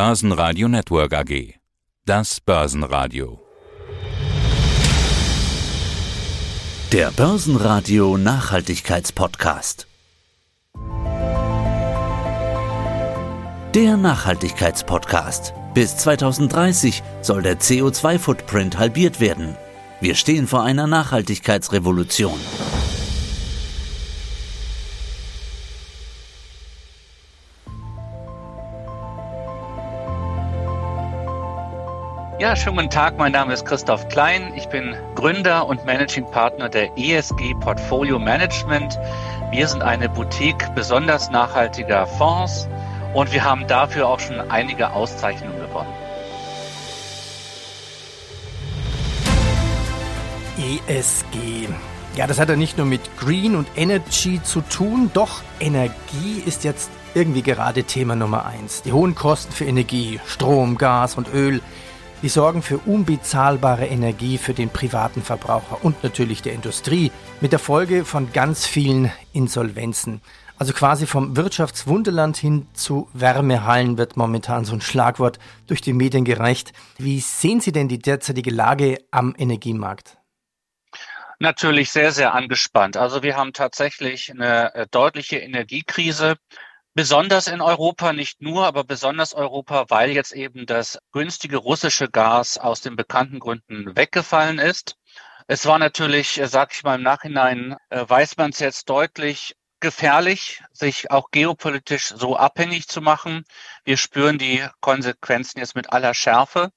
Börsenradio Network AG. Das Börsenradio. Der Börsenradio Nachhaltigkeitspodcast. Der Nachhaltigkeitspodcast. Bis 2030 soll der CO2-Footprint halbiert werden. Wir stehen vor einer Nachhaltigkeitsrevolution. Ja, schönen guten Tag. Mein Name ist Christoph Klein. Ich bin Gründer und Managing Partner der ESG Portfolio Management. Wir sind eine Boutique besonders nachhaltiger Fonds und wir haben dafür auch schon einige Auszeichnungen gewonnen. ESG. Ja, das hat ja nicht nur mit Green und Energy zu tun, doch Energie ist jetzt irgendwie gerade Thema Nummer eins. Die hohen Kosten für Energie, Strom, Gas und Öl die sorgen für unbezahlbare Energie für den privaten Verbraucher und natürlich der Industrie mit der Folge von ganz vielen Insolvenzen. Also quasi vom Wirtschaftswunderland hin zu Wärmehallen wird momentan so ein Schlagwort durch die Medien gereicht. Wie sehen Sie denn die derzeitige Lage am Energiemarkt? Natürlich sehr, sehr angespannt. Also wir haben tatsächlich eine äh, deutliche Energiekrise. Besonders in Europa, nicht nur, aber besonders Europa, weil jetzt eben das günstige russische Gas aus den bekannten Gründen weggefallen ist. Es war natürlich, äh, sag ich mal im Nachhinein, äh, weiß man es jetzt deutlich, gefährlich, sich auch geopolitisch so abhängig zu machen. Wir spüren die Konsequenzen jetzt mit aller Schärfe.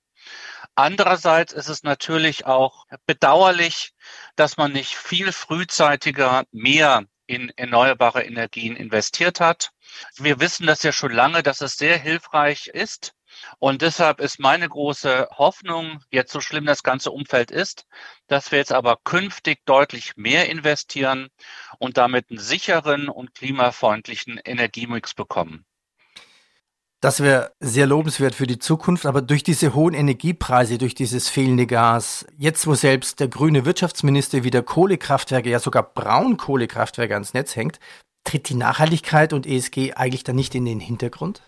Andererseits ist es natürlich auch bedauerlich, dass man nicht viel frühzeitiger mehr in erneuerbare Energien investiert hat. Wir wissen das ja schon lange, dass es sehr hilfreich ist. Und deshalb ist meine große Hoffnung, jetzt so schlimm das ganze Umfeld ist, dass wir jetzt aber künftig deutlich mehr investieren und damit einen sicheren und klimafreundlichen Energiemix bekommen. Das wäre sehr lobenswert für die Zukunft, aber durch diese hohen Energiepreise, durch dieses fehlende Gas, jetzt wo selbst der grüne Wirtschaftsminister wieder Kohlekraftwerke, ja sogar Braunkohlekraftwerke ans Netz hängt, tritt die Nachhaltigkeit und ESG eigentlich dann nicht in den Hintergrund?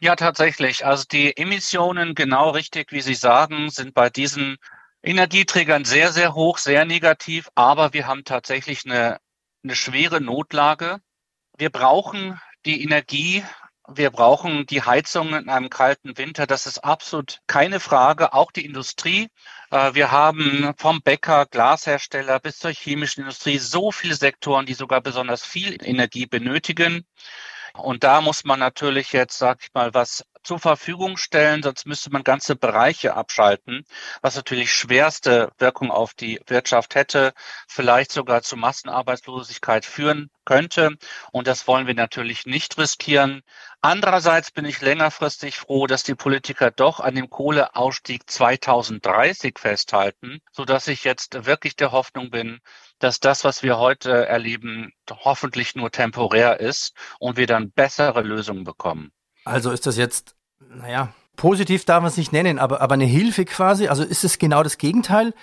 Ja, tatsächlich. Also die Emissionen, genau richtig, wie Sie sagen, sind bei diesen Energieträgern sehr, sehr hoch, sehr negativ, aber wir haben tatsächlich eine, eine schwere Notlage. Wir brauchen die Energie wir brauchen die Heizung in einem kalten Winter. Das ist absolut keine Frage. Auch die Industrie. Äh, wir haben vom Bäcker, Glashersteller bis zur chemischen Industrie so viele Sektoren, die sogar besonders viel Energie benötigen. Und da muss man natürlich jetzt, sag ich mal, was zur Verfügung stellen, sonst müsste man ganze Bereiche abschalten, was natürlich schwerste Wirkung auf die Wirtschaft hätte, vielleicht sogar zu Massenarbeitslosigkeit führen könnte. Und das wollen wir natürlich nicht riskieren. Andererseits bin ich längerfristig froh, dass die Politiker doch an dem Kohleausstieg 2030 festhalten, so dass ich jetzt wirklich der Hoffnung bin, dass das, was wir heute erleben, hoffentlich nur temporär ist und wir dann bessere Lösungen bekommen. Also ist das jetzt, naja, positiv darf man es nicht nennen, aber, aber eine Hilfe quasi? Also ist es genau das Gegenteil?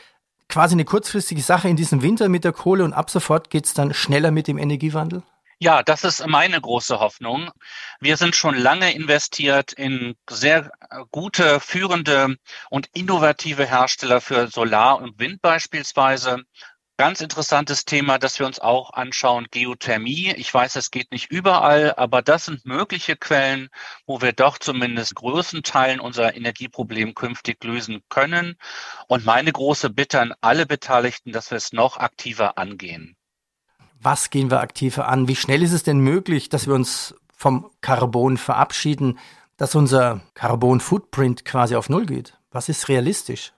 Quasi eine kurzfristige Sache in diesem Winter mit der Kohle und ab sofort geht es dann schneller mit dem Energiewandel? Ja, das ist meine große Hoffnung. Wir sind schon lange investiert in sehr gute, führende und innovative Hersteller für Solar und Wind beispielsweise. Ganz interessantes Thema, das wir uns auch anschauen, Geothermie. Ich weiß, es geht nicht überall, aber das sind mögliche Quellen, wo wir doch zumindest größten Teilen unser Energieproblem künftig lösen können. Und meine große Bitte an alle Beteiligten, dass wir es noch aktiver angehen. Was gehen wir aktiver an? Wie schnell ist es denn möglich, dass wir uns vom Carbon verabschieden, dass unser Carbon-Footprint quasi auf Null geht? Was ist realistisch?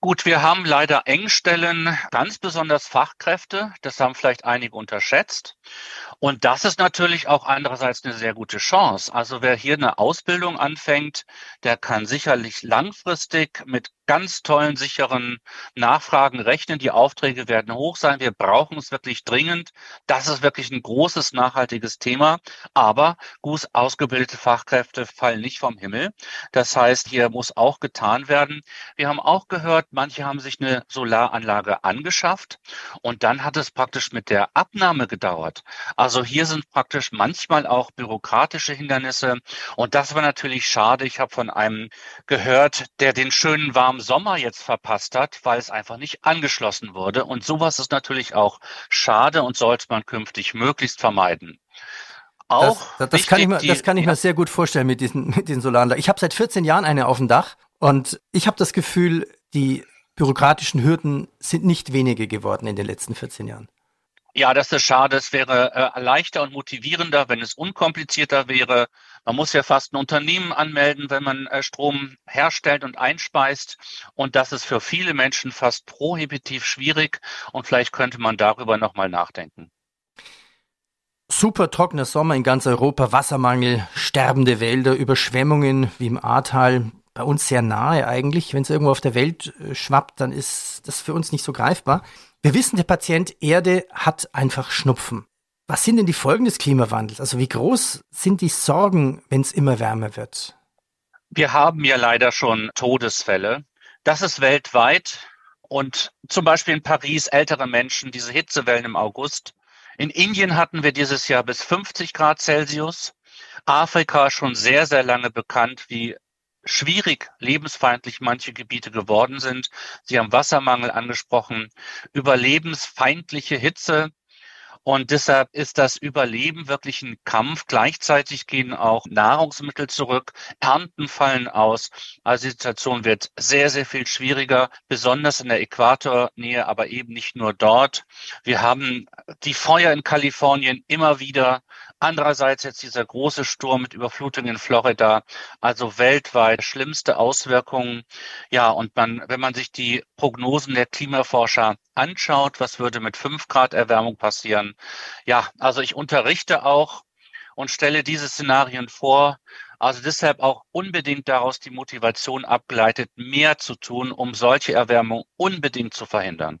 Gut, wir haben leider Engstellen, ganz besonders Fachkräfte. Das haben vielleicht einige unterschätzt. Und das ist natürlich auch andererseits eine sehr gute Chance. Also wer hier eine Ausbildung anfängt, der kann sicherlich langfristig mit ganz tollen, sicheren Nachfragen rechnen. Die Aufträge werden hoch sein. Wir brauchen es wirklich dringend. Das ist wirklich ein großes, nachhaltiges Thema. Aber gut ausgebildete Fachkräfte fallen nicht vom Himmel. Das heißt, hier muss auch getan werden. Wir haben auch gehört, manche haben sich eine Solaranlage angeschafft und dann hat es praktisch mit der Abnahme gedauert. Also hier sind praktisch manchmal auch bürokratische Hindernisse und das war natürlich schade. Ich habe von einem gehört, der den schönen warmen Sommer jetzt verpasst hat, weil es einfach nicht angeschlossen wurde. Und sowas ist natürlich auch schade und sollte man künftig möglichst vermeiden. Auch das, das, das kann ich mir, das kann ich mir sehr gut vorstellen mit diesen, mit den Solaranlagen. Ich habe seit 14 Jahren eine auf dem Dach und ich habe das Gefühl, die bürokratischen Hürden sind nicht wenige geworden in den letzten 14 Jahren. Ja, das ist schade. Es wäre äh, leichter und motivierender, wenn es unkomplizierter wäre. Man muss ja fast ein Unternehmen anmelden, wenn man äh, Strom herstellt und einspeist. Und das ist für viele Menschen fast prohibitiv schwierig. Und vielleicht könnte man darüber nochmal nachdenken. Super trockener Sommer in ganz Europa, Wassermangel, sterbende Wälder, Überschwemmungen wie im Ahrtal. Bei uns sehr nahe eigentlich. Wenn es irgendwo auf der Welt äh, schwappt, dann ist das für uns nicht so greifbar. Wir wissen, der Patient Erde hat einfach Schnupfen. Was sind denn die Folgen des Klimawandels? Also wie groß sind die Sorgen, wenn es immer wärmer wird? Wir haben ja leider schon Todesfälle. Das ist weltweit. Und zum Beispiel in Paris ältere Menschen, diese Hitzewellen im August. In Indien hatten wir dieses Jahr bis 50 Grad Celsius. Afrika schon sehr, sehr lange bekannt, wie schwierig lebensfeindlich manche Gebiete geworden sind. Sie haben Wassermangel angesprochen, überlebensfeindliche Hitze. Und deshalb ist das Überleben wirklich ein Kampf. Gleichzeitig gehen auch Nahrungsmittel zurück, Ernten fallen aus. Also die Situation wird sehr, sehr viel schwieriger, besonders in der Äquatornähe, aber eben nicht nur dort. Wir haben die Feuer in Kalifornien immer wieder. Andererseits jetzt dieser große Sturm mit Überflutungen in Florida, also weltweit schlimmste Auswirkungen. Ja, und man, wenn man sich die Prognosen der Klimaforscher anschaut, was würde mit fünf Grad Erwärmung passieren? Ja, also ich unterrichte auch und stelle diese Szenarien vor. Also deshalb auch unbedingt daraus die Motivation abgeleitet, mehr zu tun, um solche Erwärmung unbedingt zu verhindern.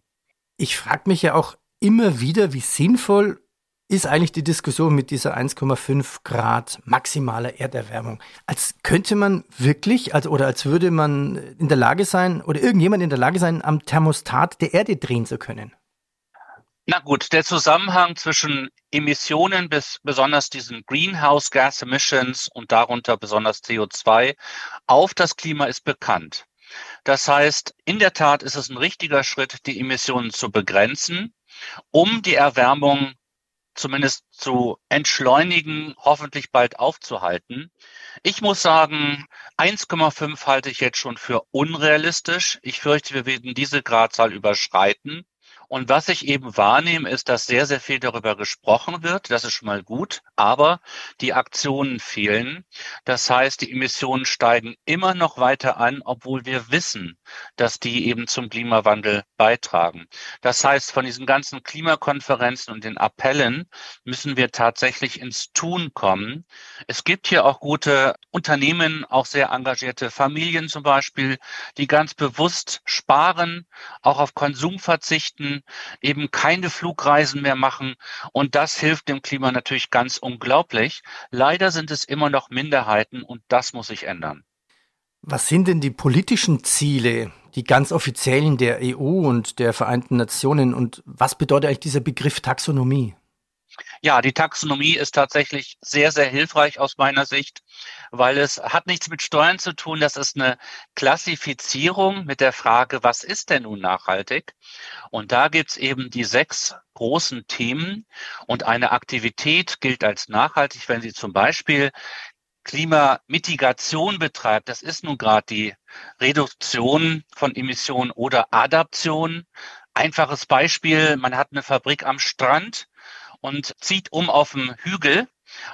Ich frage mich ja auch immer wieder, wie sinnvoll ist eigentlich die Diskussion mit dieser 1,5 Grad maximaler Erderwärmung. Als könnte man wirklich, als, oder als würde man in der Lage sein, oder irgendjemand in der Lage sein, am Thermostat der Erde drehen zu können. Na gut, der Zusammenhang zwischen Emissionen bis besonders diesen Greenhouse Gas Emissions und darunter besonders CO2 auf das Klima ist bekannt. Das heißt, in der Tat ist es ein richtiger Schritt, die Emissionen zu begrenzen, um die Erwärmung zumindest zu entschleunigen, hoffentlich bald aufzuhalten. Ich muss sagen, 1,5 halte ich jetzt schon für unrealistisch. Ich fürchte, wir werden diese Gradzahl überschreiten. Und was ich eben wahrnehme, ist, dass sehr, sehr viel darüber gesprochen wird. Das ist schon mal gut. Aber die Aktionen fehlen. Das heißt, die Emissionen steigen immer noch weiter an, obwohl wir wissen, dass die eben zum Klimawandel beitragen. Das heißt, von diesen ganzen Klimakonferenzen und den Appellen müssen wir tatsächlich ins Tun kommen. Es gibt hier auch gute Unternehmen, auch sehr engagierte Familien zum Beispiel, die ganz bewusst sparen, auch auf Konsum verzichten, eben keine Flugreisen mehr machen. Und das hilft dem Klima natürlich ganz unglaublich. Leider sind es immer noch Minderheiten und das muss sich ändern. Was sind denn die politischen Ziele, die ganz offiziellen der EU und der Vereinten Nationen? Und was bedeutet eigentlich dieser Begriff Taxonomie? Ja, die Taxonomie ist tatsächlich sehr, sehr hilfreich aus meiner Sicht, weil es hat nichts mit Steuern zu tun. Das ist eine Klassifizierung mit der Frage, was ist denn nun nachhaltig? Und da gibt's eben die sechs großen Themen und eine Aktivität gilt als nachhaltig, wenn sie zum Beispiel Klimamitigation betreibt. Das ist nun gerade die Reduktion von Emissionen oder Adaption. Einfaches Beispiel, man hat eine Fabrik am Strand und zieht um auf dem Hügel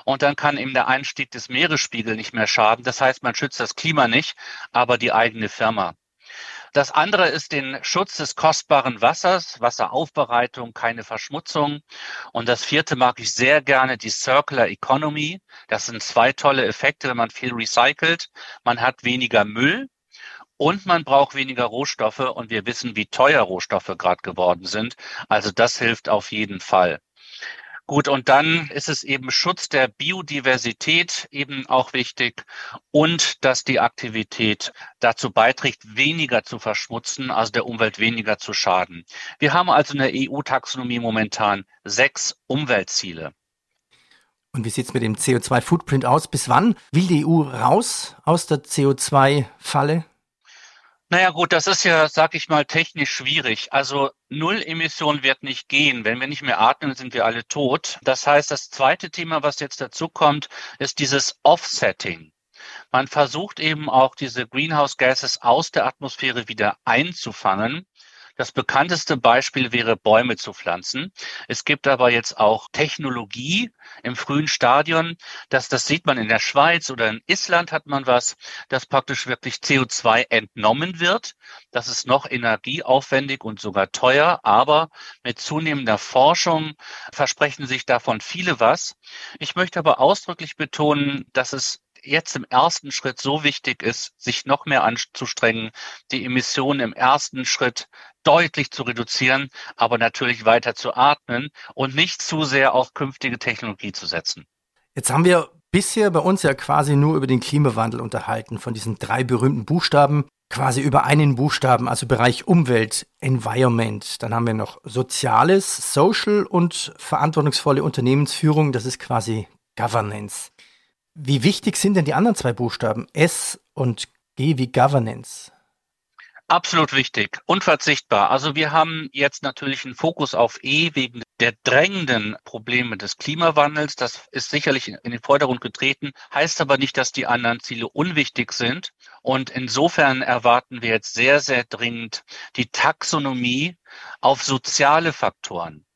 und dann kann eben der Einstieg des Meeresspiegels nicht mehr schaden. Das heißt, man schützt das Klima nicht, aber die eigene Firma. Das andere ist den Schutz des kostbaren Wassers, Wasseraufbereitung, keine Verschmutzung. Und das vierte mag ich sehr gerne, die Circular Economy. Das sind zwei tolle Effekte, wenn man viel recycelt. Man hat weniger Müll und man braucht weniger Rohstoffe und wir wissen, wie teuer Rohstoffe gerade geworden sind. Also das hilft auf jeden Fall. Gut, und dann ist es eben Schutz der Biodiversität eben auch wichtig und dass die Aktivität dazu beiträgt, weniger zu verschmutzen, also der Umwelt weniger zu schaden. Wir haben also in der EU-Taxonomie momentan sechs Umweltziele. Und wie sieht es mit dem CO2-Footprint aus? Bis wann will die EU raus aus der CO2-Falle? Naja gut, das ist ja, sag ich mal, technisch schwierig. Also Null-Emission wird nicht gehen. Wenn wir nicht mehr atmen, sind wir alle tot. Das heißt, das zweite Thema, was jetzt dazu kommt, ist dieses Offsetting. Man versucht eben auch diese Greenhouse Gases aus der Atmosphäre wieder einzufangen. Das bekannteste Beispiel wäre Bäume zu pflanzen. Es gibt aber jetzt auch Technologie im frühen Stadion, dass das sieht man in der Schweiz oder in Island hat man was, dass praktisch wirklich CO2 entnommen wird. Das ist noch energieaufwendig und sogar teuer, aber mit zunehmender Forschung versprechen sich davon viele was. Ich möchte aber ausdrücklich betonen, dass es jetzt im ersten Schritt so wichtig ist, sich noch mehr anzustrengen, die Emissionen im ersten Schritt deutlich zu reduzieren, aber natürlich weiter zu atmen und nicht zu sehr auf künftige Technologie zu setzen. Jetzt haben wir bisher bei uns ja quasi nur über den Klimawandel unterhalten, von diesen drei berühmten Buchstaben, quasi über einen Buchstaben, also Bereich Umwelt, Environment. Dann haben wir noch Soziales, Social und verantwortungsvolle Unternehmensführung, das ist quasi Governance. Wie wichtig sind denn die anderen zwei Buchstaben, S und G wie Governance? Absolut wichtig, unverzichtbar. Also wir haben jetzt natürlich einen Fokus auf E wegen der drängenden Probleme des Klimawandels. Das ist sicherlich in den Vordergrund getreten, heißt aber nicht, dass die anderen Ziele unwichtig sind. Und insofern erwarten wir jetzt sehr, sehr dringend die Taxonomie auf soziale Faktoren.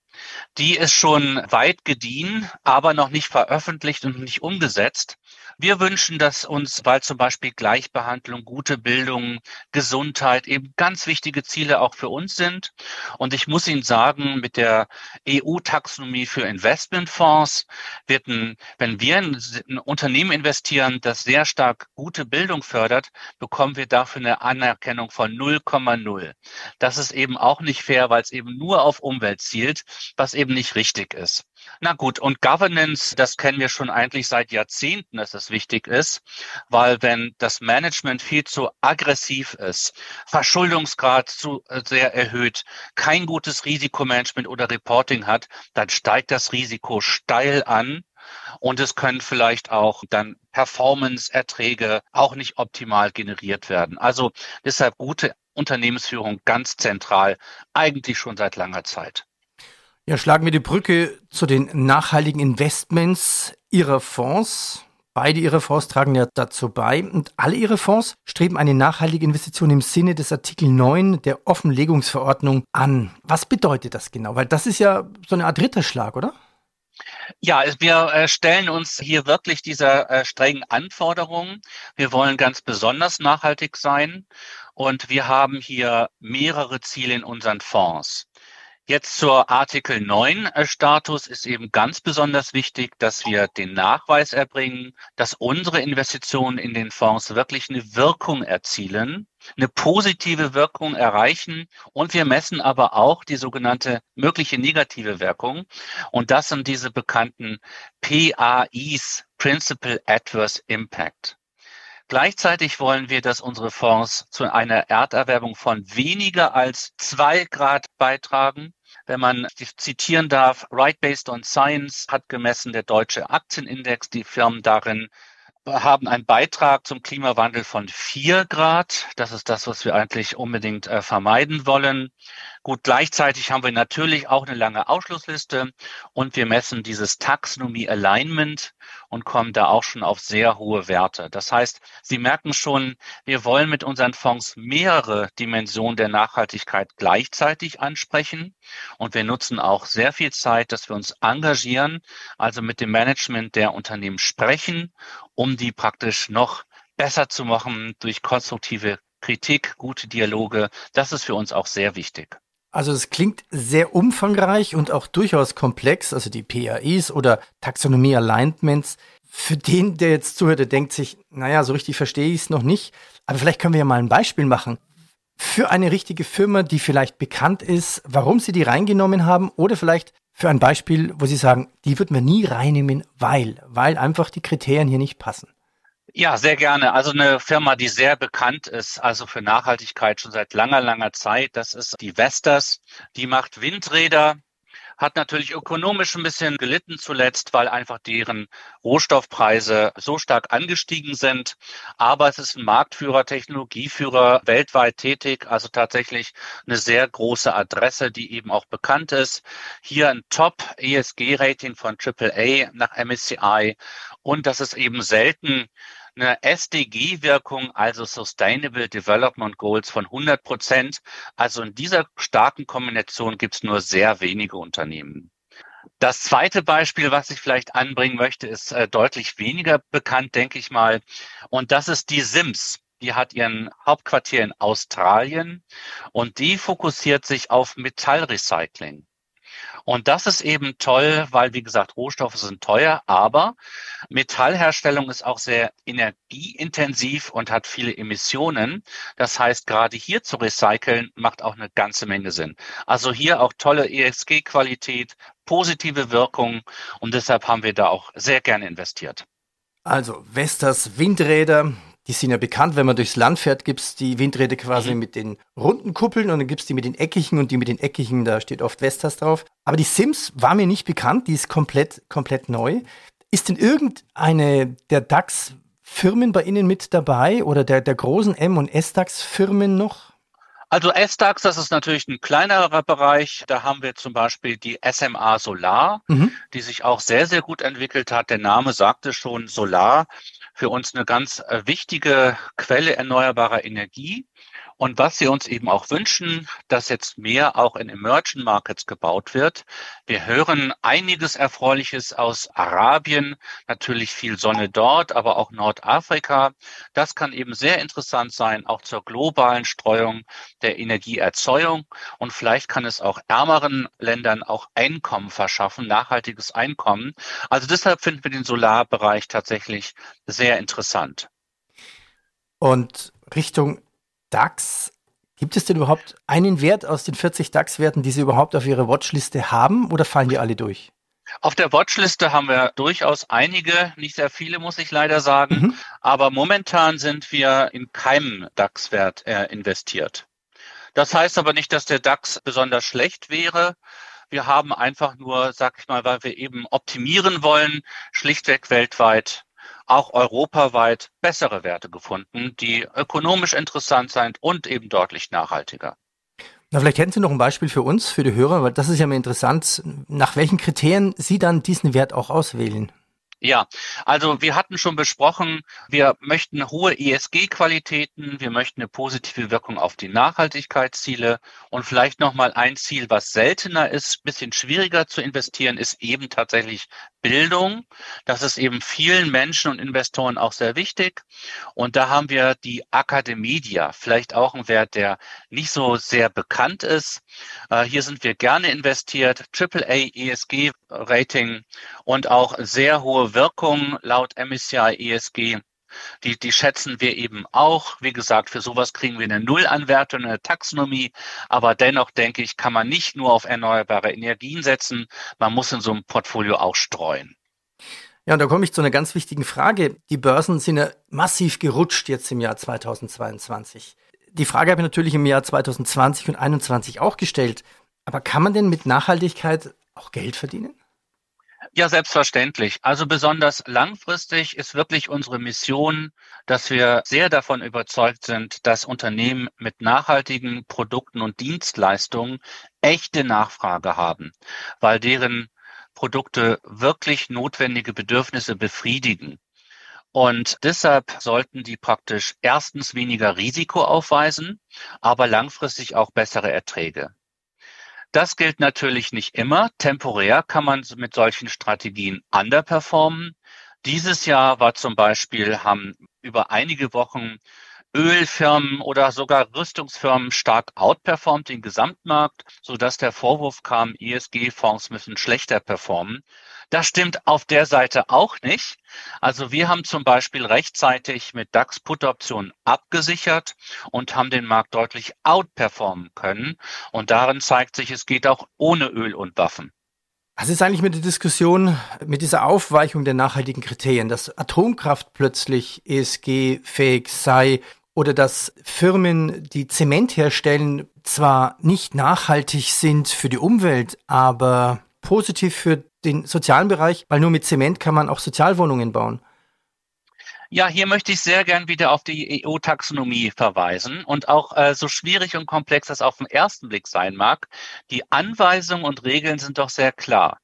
Die ist schon weit gediehen, aber noch nicht veröffentlicht und nicht umgesetzt. Wir wünschen, dass uns, weil zum Beispiel Gleichbehandlung, gute Bildung, Gesundheit eben ganz wichtige Ziele auch für uns sind. Und ich muss Ihnen sagen, mit der EU-Taxonomie für Investmentfonds wird ein, wenn wir in ein Unternehmen investieren, das sehr stark gute Bildung fördert, bekommen wir dafür eine Anerkennung von 0,0. Das ist eben auch nicht fair, weil es eben nur auf Umwelt zielt, was eben nicht richtig ist. Na gut, und Governance, das kennen wir schon eigentlich seit Jahrzehnten, dass es wichtig ist, weil wenn das Management viel zu aggressiv ist, Verschuldungsgrad zu äh, sehr erhöht, kein gutes Risikomanagement oder Reporting hat, dann steigt das Risiko steil an und es können vielleicht auch dann Performance-Erträge auch nicht optimal generiert werden. Also deshalb gute Unternehmensführung ganz zentral, eigentlich schon seit langer Zeit. Ja, schlagen wir die Brücke zu den nachhaltigen Investments Ihrer Fonds. Beide Ihre Fonds tragen ja dazu bei und alle Ihre Fonds streben eine nachhaltige Investition im Sinne des Artikel 9 der Offenlegungsverordnung an. Was bedeutet das genau? Weil das ist ja so eine Art Ritterschlag, oder? Ja, wir äh, stellen uns hier wirklich dieser äh, strengen Anforderungen. Wir wollen ganz besonders nachhaltig sein und wir haben hier mehrere Ziele in unseren Fonds. Jetzt zur Artikel 9 äh, Status ist eben ganz besonders wichtig, dass wir den Nachweis erbringen, dass unsere Investitionen in den Fonds wirklich eine Wirkung erzielen, eine positive Wirkung erreichen. Und wir messen aber auch die sogenannte mögliche negative Wirkung. Und das sind diese bekannten PAIs, Principal Adverse Impact. Gleichzeitig wollen wir, dass unsere Fonds zu einer Erderwärmung von weniger als zwei Grad beitragen wenn man zitieren darf, Right Based on Science hat gemessen, der deutsche Aktienindex, die Firmen darin haben einen Beitrag zum Klimawandel von vier Grad. Das ist das, was wir eigentlich unbedingt äh, vermeiden wollen. Gut, gleichzeitig haben wir natürlich auch eine lange Ausschlussliste und wir messen dieses Taxonomie Alignment und kommen da auch schon auf sehr hohe Werte. Das heißt, Sie merken schon, wir wollen mit unseren Fonds mehrere Dimensionen der Nachhaltigkeit gleichzeitig ansprechen und wir nutzen auch sehr viel Zeit, dass wir uns engagieren, also mit dem Management der Unternehmen sprechen, um die praktisch noch besser zu machen durch konstruktive Kritik, gute Dialoge. Das ist für uns auch sehr wichtig. Also es klingt sehr umfangreich und auch durchaus komplex, also die PAIs oder Taxonomie Alignments. für den, der jetzt zuhört, der denkt sich, naja, so richtig verstehe ich es noch nicht. Aber vielleicht können wir ja mal ein Beispiel machen. Für eine richtige Firma, die vielleicht bekannt ist, warum sie die reingenommen haben oder vielleicht für ein Beispiel, wo Sie sagen, die wird man nie reinnehmen, weil, weil einfach die Kriterien hier nicht passen. Ja, sehr gerne. Also eine Firma, die sehr bekannt ist, also für Nachhaltigkeit schon seit langer, langer Zeit, das ist die Vestas. Die macht Windräder, hat natürlich ökonomisch ein bisschen gelitten zuletzt, weil einfach deren Rohstoffpreise so stark angestiegen sind. Aber es ist ein Marktführer, Technologieführer, weltweit tätig, also tatsächlich eine sehr große Adresse, die eben auch bekannt ist. Hier ein Top-ESG-Rating von AAA nach MSCI. Und das ist eben selten eine SDG-Wirkung, also Sustainable Development Goals von 100 Prozent. Also in dieser starken Kombination gibt es nur sehr wenige Unternehmen. Das zweite Beispiel, was ich vielleicht anbringen möchte, ist äh, deutlich weniger bekannt, denke ich mal. Und das ist die Sims. Die hat ihren Hauptquartier in Australien und die fokussiert sich auf Metallrecycling. Und das ist eben toll, weil, wie gesagt, Rohstoffe sind teuer, aber Metallherstellung ist auch sehr energieintensiv und hat viele Emissionen. Das heißt, gerade hier zu recyceln macht auch eine ganze Menge Sinn. Also hier auch tolle ESG-Qualität, positive Wirkung und deshalb haben wir da auch sehr gerne investiert. Also Vestas Windräder, die sind ja bekannt, wenn man durchs Land fährt, gibt es die Windräder quasi mhm. mit den runden Kuppeln und dann gibt es die mit den eckigen und die mit den eckigen, da steht oft Vestas drauf. Aber die Sims war mir nicht bekannt, die ist komplett, komplett neu. Ist denn irgendeine der DAX-Firmen bei Ihnen mit dabei oder der, der großen M- und S-DAX-Firmen noch? Also S-DAX, das ist natürlich ein kleinerer Bereich. Da haben wir zum Beispiel die SMA Solar, mhm. die sich auch sehr, sehr gut entwickelt hat. Der Name sagte schon Solar für uns eine ganz äh, wichtige Quelle erneuerbarer Energie. Und was wir uns eben auch wünschen, dass jetzt mehr auch in Emerging Markets gebaut wird. Wir hören einiges Erfreuliches aus Arabien, natürlich viel Sonne dort, aber auch Nordafrika. Das kann eben sehr interessant sein, auch zur globalen Streuung der Energieerzeugung. Und vielleicht kann es auch ärmeren Ländern auch Einkommen verschaffen, nachhaltiges Einkommen. Also deshalb finden wir den Solarbereich tatsächlich sehr interessant. Und Richtung DAX. Gibt es denn überhaupt einen Wert aus den 40 DAX-Werten, die Sie überhaupt auf Ihrer Watchliste haben oder fallen die alle durch? Auf der Watchliste haben wir durchaus einige, nicht sehr viele, muss ich leider sagen. Mhm. Aber momentan sind wir in keinem DAX-Wert äh, investiert. Das heißt aber nicht, dass der DAX besonders schlecht wäre. Wir haben einfach nur, sag ich mal, weil wir eben optimieren wollen, schlichtweg weltweit auch europaweit bessere Werte gefunden, die ökonomisch interessant sind und eben deutlich nachhaltiger. Na, vielleicht hätten Sie noch ein Beispiel für uns, für die Hörer, weil das ist ja mal interessant, nach welchen Kriterien Sie dann diesen Wert auch auswählen. Ja, also wir hatten schon besprochen, wir möchten hohe ESG-Qualitäten, wir möchten eine positive Wirkung auf die Nachhaltigkeitsziele und vielleicht nochmal ein Ziel, was seltener ist, bisschen schwieriger zu investieren, ist eben tatsächlich Bildung. Das ist eben vielen Menschen und Investoren auch sehr wichtig. Und da haben wir die Academedia, vielleicht auch ein Wert, der nicht so sehr bekannt ist. Äh, hier sind wir gerne investiert, AAA ESG Rating und auch sehr hohe Wirkung laut MSCI ESG. Die, die schätzen wir eben auch. Wie gesagt, für sowas kriegen wir eine Nullanwertung, eine Taxonomie. Aber dennoch denke ich, kann man nicht nur auf erneuerbare Energien setzen. Man muss in so einem Portfolio auch streuen. Ja, und da komme ich zu einer ganz wichtigen Frage. Die Börsen sind ja massiv gerutscht jetzt im Jahr 2022. Die Frage habe ich natürlich im Jahr 2020 und 2021 auch gestellt. Aber kann man denn mit Nachhaltigkeit auch Geld verdienen? Ja, selbstverständlich. Also besonders langfristig ist wirklich unsere Mission, dass wir sehr davon überzeugt sind, dass Unternehmen mit nachhaltigen Produkten und Dienstleistungen echte Nachfrage haben, weil deren Produkte wirklich notwendige Bedürfnisse befriedigen. Und deshalb sollten die praktisch erstens weniger Risiko aufweisen, aber langfristig auch bessere Erträge. Das gilt natürlich nicht immer. Temporär kann man mit solchen Strategien underperformen. Dieses Jahr war zum Beispiel, haben über einige Wochen Ölfirmen oder sogar Rüstungsfirmen stark outperformt den Gesamtmarkt, so dass der Vorwurf kam, ESG-Fonds müssen schlechter performen. Das stimmt auf der Seite auch nicht. Also wir haben zum Beispiel rechtzeitig mit DAX-Put-Optionen abgesichert und haben den Markt deutlich outperformen können. Und darin zeigt sich, es geht auch ohne Öl und Waffen. Was ist eigentlich mit der Diskussion, mit dieser Aufweichung der nachhaltigen Kriterien, dass Atomkraft plötzlich ESG-fähig sei oder dass Firmen, die Zement herstellen, zwar nicht nachhaltig sind für die Umwelt, aber positiv für den sozialen Bereich, weil nur mit Zement kann man auch Sozialwohnungen bauen. Ja, hier möchte ich sehr gern wieder auf die EU-Taxonomie verweisen und auch äh, so schwierig und komplex das auf den ersten Blick sein mag, die Anweisungen und Regeln sind doch sehr klar.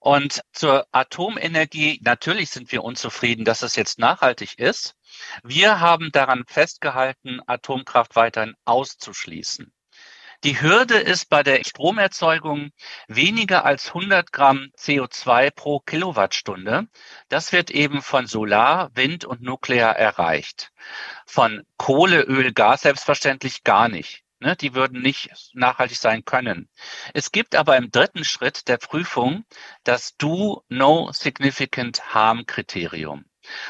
Und zur Atomenergie, natürlich sind wir unzufrieden, dass es jetzt nachhaltig ist. Wir haben daran festgehalten, Atomkraft weiterhin auszuschließen. Die Hürde ist bei der Stromerzeugung weniger als 100 Gramm CO2 pro Kilowattstunde. Das wird eben von Solar, Wind und Nuklear erreicht. Von Kohle, Öl, Gas selbstverständlich gar nicht. Ne, die würden nicht nachhaltig sein können. Es gibt aber im dritten Schritt der Prüfung das Do No Significant Harm Kriterium.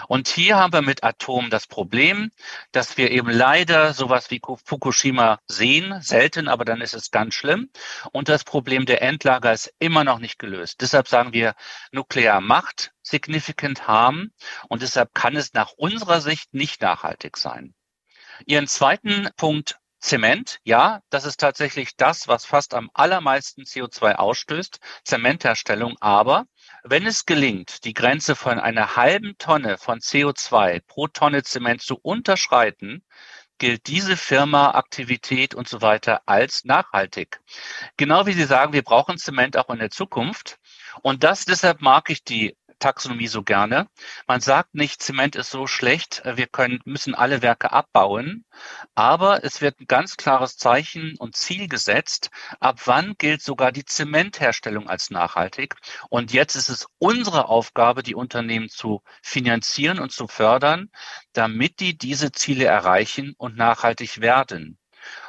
Und hier haben wir mit Atom das Problem, dass wir eben leider sowas wie Fukushima sehen, selten, aber dann ist es ganz schlimm. Und das Problem der Endlager ist immer noch nicht gelöst. Deshalb sagen wir, Nuklear macht significant harm und deshalb kann es nach unserer Sicht nicht nachhaltig sein. Ihren zweiten Punkt Zement, ja, das ist tatsächlich das, was fast am allermeisten CO2 ausstößt, Zementherstellung. Aber wenn es gelingt, die Grenze von einer halben Tonne von CO2 pro Tonne Zement zu unterschreiten, gilt diese Firma, Aktivität und so weiter als nachhaltig. Genau wie Sie sagen, wir brauchen Zement auch in der Zukunft. Und das deshalb mag ich die Taxonomie so gerne. Man sagt nicht, Zement ist so schlecht, wir können, müssen alle Werke abbauen, aber es wird ein ganz klares Zeichen und Ziel gesetzt, ab wann gilt sogar die Zementherstellung als nachhaltig. Und jetzt ist es unsere Aufgabe, die Unternehmen zu finanzieren und zu fördern, damit die diese Ziele erreichen und nachhaltig werden.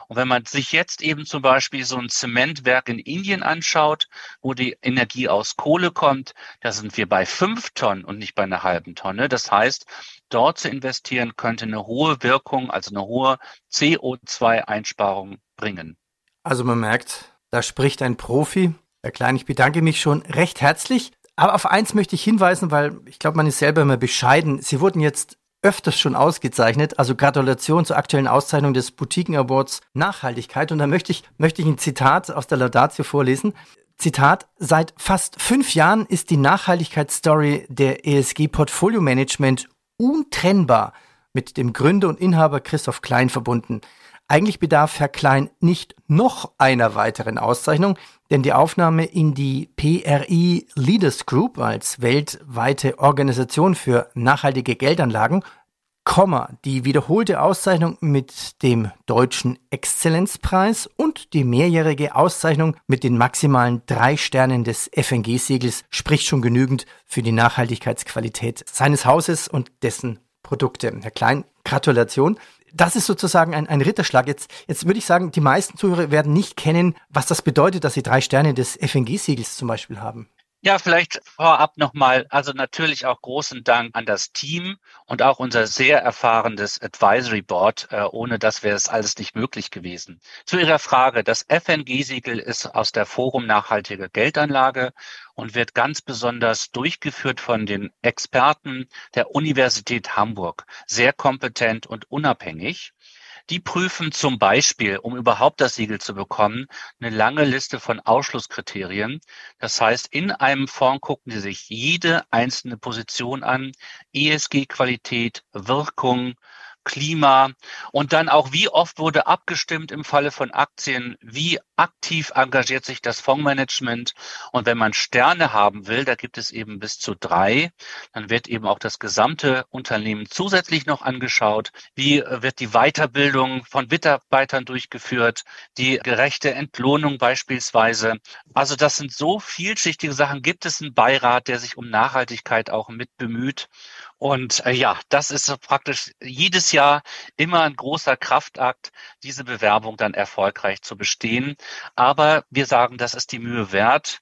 Und wenn man sich jetzt eben zum Beispiel so ein Zementwerk in Indien anschaut, wo die Energie aus Kohle kommt, da sind wir bei fünf Tonnen und nicht bei einer halben Tonne. Das heißt, dort zu investieren könnte eine hohe Wirkung, also eine hohe CO2-Einsparung bringen. Also man merkt, da spricht ein Profi. Herr Klein, ich bedanke mich schon recht herzlich. Aber auf eins möchte ich hinweisen, weil ich glaube, man ist selber immer bescheiden. Sie wurden jetzt öfters schon ausgezeichnet. Also Gratulation zur aktuellen Auszeichnung des Boutiquen Awards Nachhaltigkeit. Und da möchte ich, möchte ich ein Zitat aus der Laudatio vorlesen. Zitat, seit fast fünf Jahren ist die Nachhaltigkeitsstory der ESG Portfolio Management untrennbar mit dem Gründer und Inhaber Christoph Klein verbunden. Eigentlich bedarf Herr Klein nicht noch einer weiteren Auszeichnung, denn die Aufnahme in die PRI Leaders Group als weltweite Organisation für nachhaltige Geldanlagen, die wiederholte Auszeichnung mit dem deutschen Exzellenzpreis und die mehrjährige Auszeichnung mit den maximalen drei Sternen des FNG-Siegels spricht schon genügend für die Nachhaltigkeitsqualität seines Hauses und dessen Produkte. Herr Klein, Gratulation das ist sozusagen ein, ein Ritterschlag. Jetzt, jetzt würde ich sagen, die meisten Zuhörer werden nicht kennen, was das bedeutet, dass sie drei Sterne des FNG-Siegels zum Beispiel haben. Ja, vielleicht vorab nochmal, also natürlich auch großen Dank an das Team und auch unser sehr erfahrenes Advisory Board. Äh, ohne das wäre es alles nicht möglich gewesen. Zu Ihrer Frage, das FNG-Siegel ist aus der Forum Nachhaltige Geldanlage und wird ganz besonders durchgeführt von den Experten der Universität Hamburg. Sehr kompetent und unabhängig. Die prüfen zum Beispiel, um überhaupt das Siegel zu bekommen, eine lange Liste von Ausschlusskriterien. Das heißt, in einem Fonds gucken sie sich jede einzelne Position an, ESG-Qualität, Wirkung, Klima und dann auch, wie oft wurde abgestimmt im Falle von Aktien, wie aktiv engagiert sich das Fondsmanagement. Und wenn man Sterne haben will, da gibt es eben bis zu drei, dann wird eben auch das gesamte Unternehmen zusätzlich noch angeschaut. Wie wird die Weiterbildung von Mitarbeitern durchgeführt, die gerechte Entlohnung beispielsweise. Also das sind so vielschichtige Sachen. Gibt es einen Beirat, der sich um Nachhaltigkeit auch mit bemüht? Und äh, ja, das ist praktisch jedes Jahr immer ein großer Kraftakt, diese Bewerbung dann erfolgreich zu bestehen. Aber wir sagen, das ist die Mühe wert.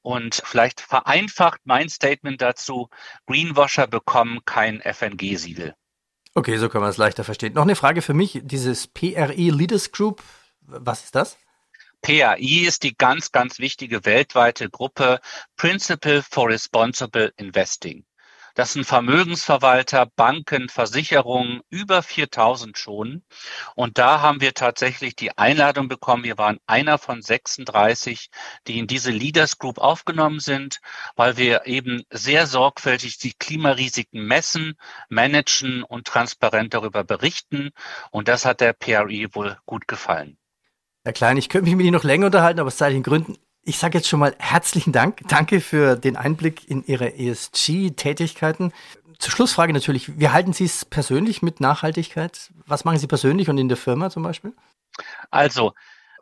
Und vielleicht vereinfacht mein Statement dazu, Greenwasher bekommen kein FNG-Siegel. Okay, so kann man es leichter verstehen. Noch eine Frage für mich, dieses PRE Leaders Group, was ist das? PAI ist die ganz, ganz wichtige weltweite Gruppe Principle for Responsible Investing. Das sind Vermögensverwalter, Banken, Versicherungen, über 4000 schon. Und da haben wir tatsächlich die Einladung bekommen. Wir waren einer von 36, die in diese Leaders Group aufgenommen sind, weil wir eben sehr sorgfältig die Klimarisiken messen, managen und transparent darüber berichten. Und das hat der PRI wohl gut gefallen. Herr Klein, ich könnte mich mit Ihnen noch länger unterhalten, aber aus zeitlichen Gründen ich sage jetzt schon mal herzlichen Dank. Danke für den Einblick in Ihre ESG-Tätigkeiten. Zur Schlussfrage natürlich, wie halten Sie es persönlich mit Nachhaltigkeit? Was machen Sie persönlich und in der Firma zum Beispiel? Also,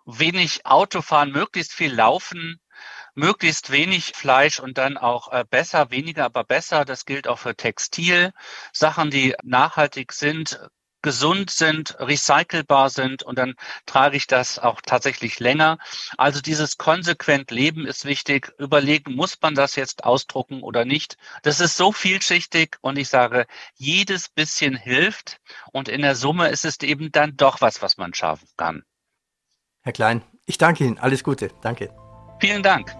wenig Autofahren, möglichst viel laufen, möglichst wenig Fleisch und dann auch äh, besser, weniger, aber besser. Das gilt auch für Textil. Sachen, die nachhaltig sind, gesund sind, recycelbar sind und dann trage ich das auch tatsächlich länger. Also dieses konsequent Leben ist wichtig. Überlegen, muss man das jetzt ausdrucken oder nicht? Das ist so vielschichtig und ich sage, jedes bisschen hilft und in der Summe ist es eben dann doch was, was man schaffen kann. Herr Klein, ich danke Ihnen. Alles Gute. Danke. Vielen Dank.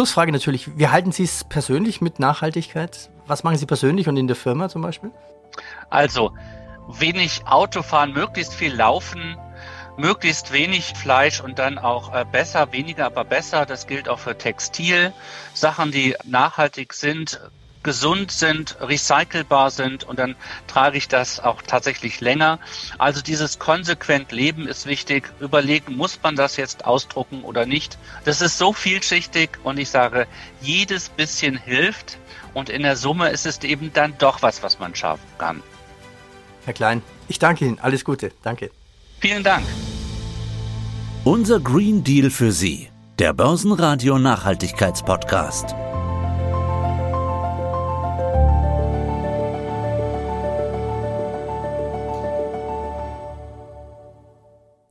Schlussfrage natürlich, wie halten Sie es persönlich mit Nachhaltigkeit? Was machen Sie persönlich und in der Firma zum Beispiel? Also, wenig Autofahren, möglichst viel laufen, möglichst wenig Fleisch und dann auch äh, besser, weniger, aber besser. Das gilt auch für Textil. Sachen, die nachhaltig sind, gesund sind, recycelbar sind und dann trage ich das auch tatsächlich länger. Also dieses konsequent Leben ist wichtig. Überlegen, muss man das jetzt ausdrucken oder nicht? Das ist so vielschichtig und ich sage, jedes bisschen hilft und in der Summe ist es eben dann doch was, was man schaffen kann. Herr Klein, ich danke Ihnen. Alles Gute. Danke. Vielen Dank. Unser Green Deal für Sie, der Börsenradio Nachhaltigkeitspodcast.